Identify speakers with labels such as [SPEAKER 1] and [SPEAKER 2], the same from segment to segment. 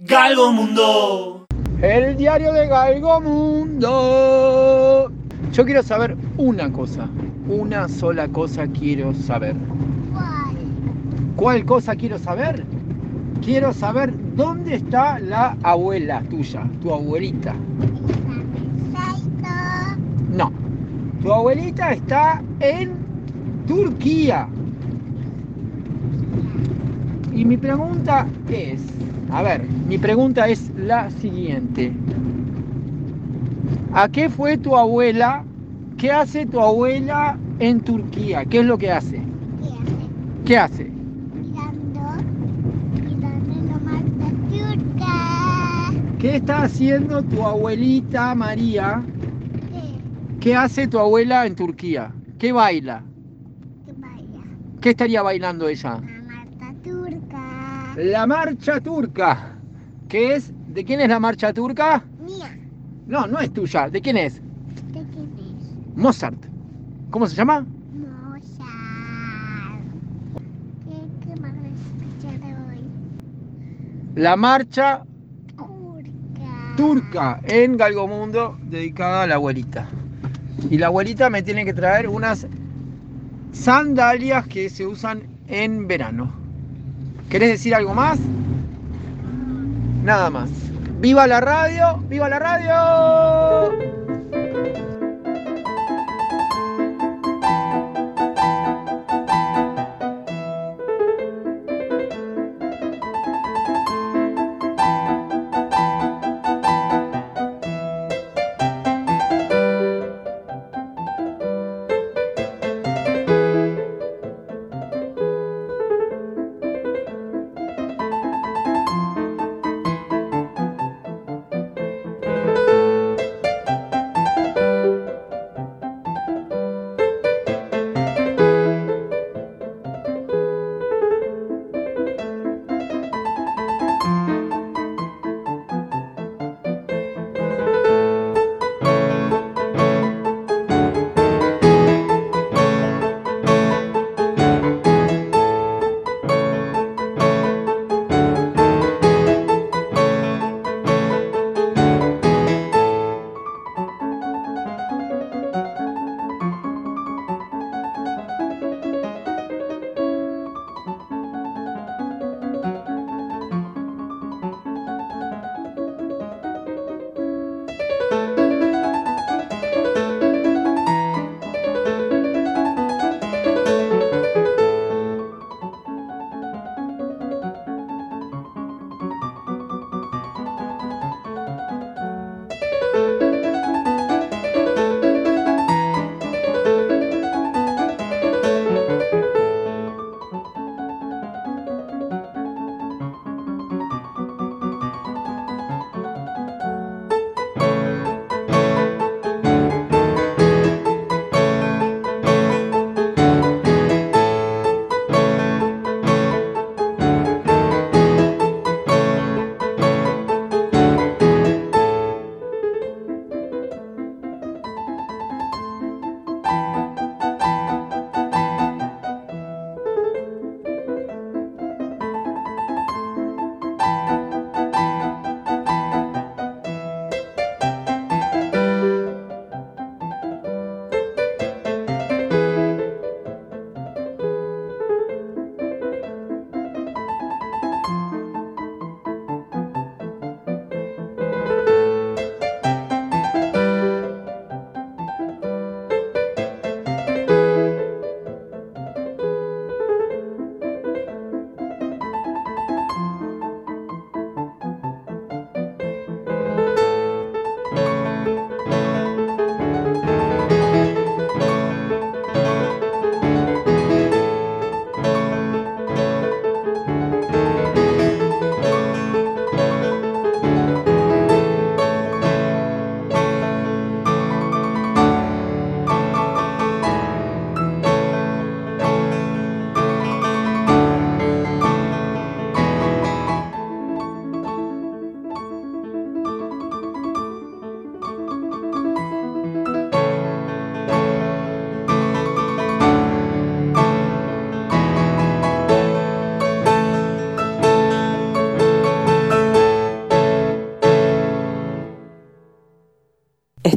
[SPEAKER 1] Galgo Mundo.
[SPEAKER 2] El diario de Galgo Mundo. Yo quiero saber una cosa. Una sola cosa quiero saber.
[SPEAKER 3] ¿Cuál?
[SPEAKER 2] ¿Cuál cosa quiero saber? Quiero saber dónde está la abuela tuya, tu abuelita. No, tu abuelita está en Turquía. Y mi pregunta es, a ver, mi pregunta es la siguiente. ¿A qué fue tu abuela? ¿Qué hace tu abuela en Turquía? ¿Qué es lo que hace?
[SPEAKER 3] ¿Qué hace?
[SPEAKER 2] ¿Qué hace?
[SPEAKER 3] Mirando. Mirando la marca turca.
[SPEAKER 2] ¿Qué está haciendo tu abuelita María?
[SPEAKER 3] ¿Qué?
[SPEAKER 2] ¿Qué hace tu abuela en Turquía? ¿Qué baila?
[SPEAKER 3] Que vaya.
[SPEAKER 2] ¿Qué estaría bailando ella?
[SPEAKER 3] La
[SPEAKER 2] marcha turca. ¿Qué es? ¿De quién es la marcha turca?
[SPEAKER 3] Mía.
[SPEAKER 2] No, no es tuya. ¿De quién es?
[SPEAKER 3] ¿De quién es?
[SPEAKER 2] Mozart. ¿Cómo se llama?
[SPEAKER 3] Mozart. ¿Qué, qué más escuchar hoy?
[SPEAKER 2] La marcha
[SPEAKER 3] Turca.
[SPEAKER 2] turca en Galgomundo dedicada a la abuelita. Y la abuelita me tiene que traer unas sandalias que se usan en verano. ¿Querés decir algo más? Nada más. ¡Viva la radio! ¡Viva la radio!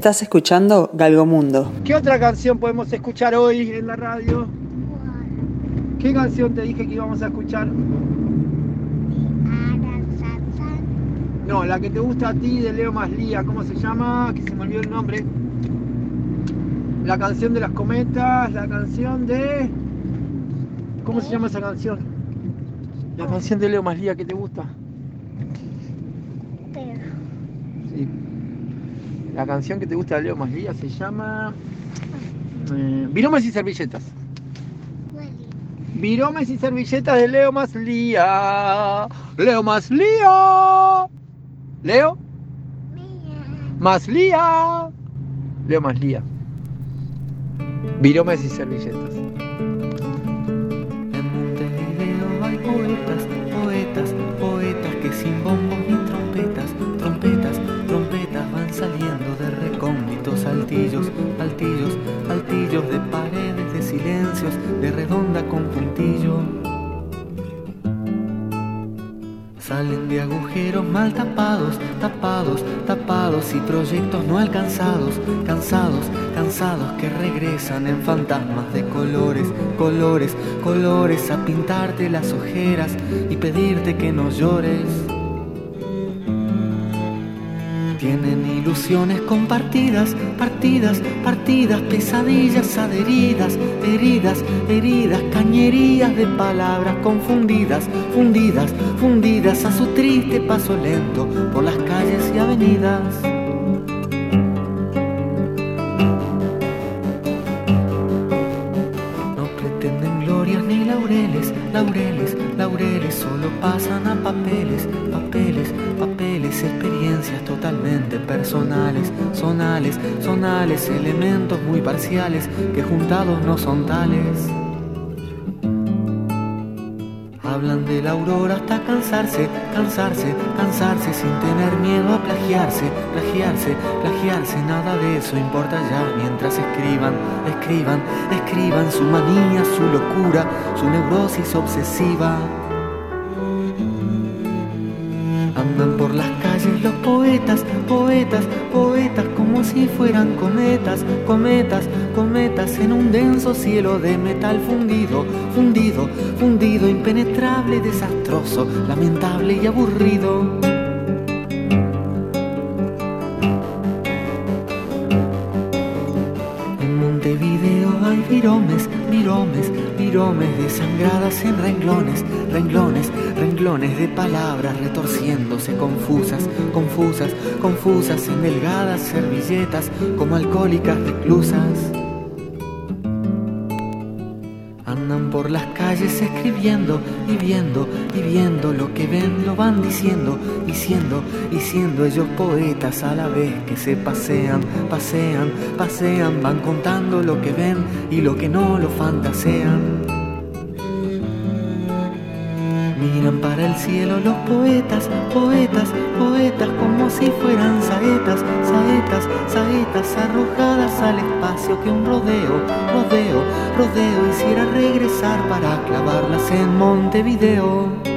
[SPEAKER 1] Estás escuchando Galgomundo.
[SPEAKER 4] ¿Qué otra canción podemos escuchar hoy en la radio? ¿Qué canción te dije que íbamos a escuchar? No, la que te gusta a ti de Leo Maslía, ¿cómo se llama? Que se me olvidó el nombre. La canción de las cometas, la canción de. ¿Cómo se llama esa canción? La canción de Leo Maslía que te gusta. Sí. La canción que te gusta de Leo Maslía se llama. Eh, y servilletas. Viromes y servilletas de Leo Maslía. Leo Maslía. Leo Maslía. Leo Maslía. Viromes y servilletas.
[SPEAKER 2] Tapados, tapados, tapados y proyectos no alcanzados, cansados, cansados que regresan en fantasmas de colores, colores, colores a pintarte las ojeras y pedirte que no llores. Tienen ilusiones compartidas, partidas, partidas, pesadillas adheridas, heridas, heridas, cañerías de palabras confundidas, fundidas, fundidas a su triste paso lento por las calles y avenidas. No pretenden glorias ni laureles, laureles, laureles, solo pasan a papeles, papeles, experiencias totalmente personales, sonales, sonales, elementos muy parciales que juntados no son tales. Hablan de la aurora hasta cansarse, cansarse, cansarse sin tener miedo a plagiarse, plagiarse, plagiarse, nada de eso importa ya mientras escriban, escriban, escriban su manía, su locura, su neurosis obsesiva. Andan por las calles los poetas, poetas, poetas como si fueran cometas, cometas, cometas en un denso cielo de metal fundido, fundido, fundido, impenetrable, desastroso, lamentable y aburrido. En Montevideo hay viromes, viromes, viromes desangradas en renglones, renglones, renglones de palabras retorciéndose confusas, confusas, confusas en delgadas servilletas como alcohólicas reclusas. Por las calles escribiendo y viendo y viendo lo que ven, lo van diciendo, diciendo, diciendo ellos poetas a la vez que se pasean, pasean, pasean, van contando lo que ven y lo que no lo fantasean. Miran para el cielo los poetas, poetas, poetas como si fueran saetas, saetas, saetas arrojadas al espacio que un rodeo, rodeo, rodeo hiciera regresar para clavarlas en Montevideo.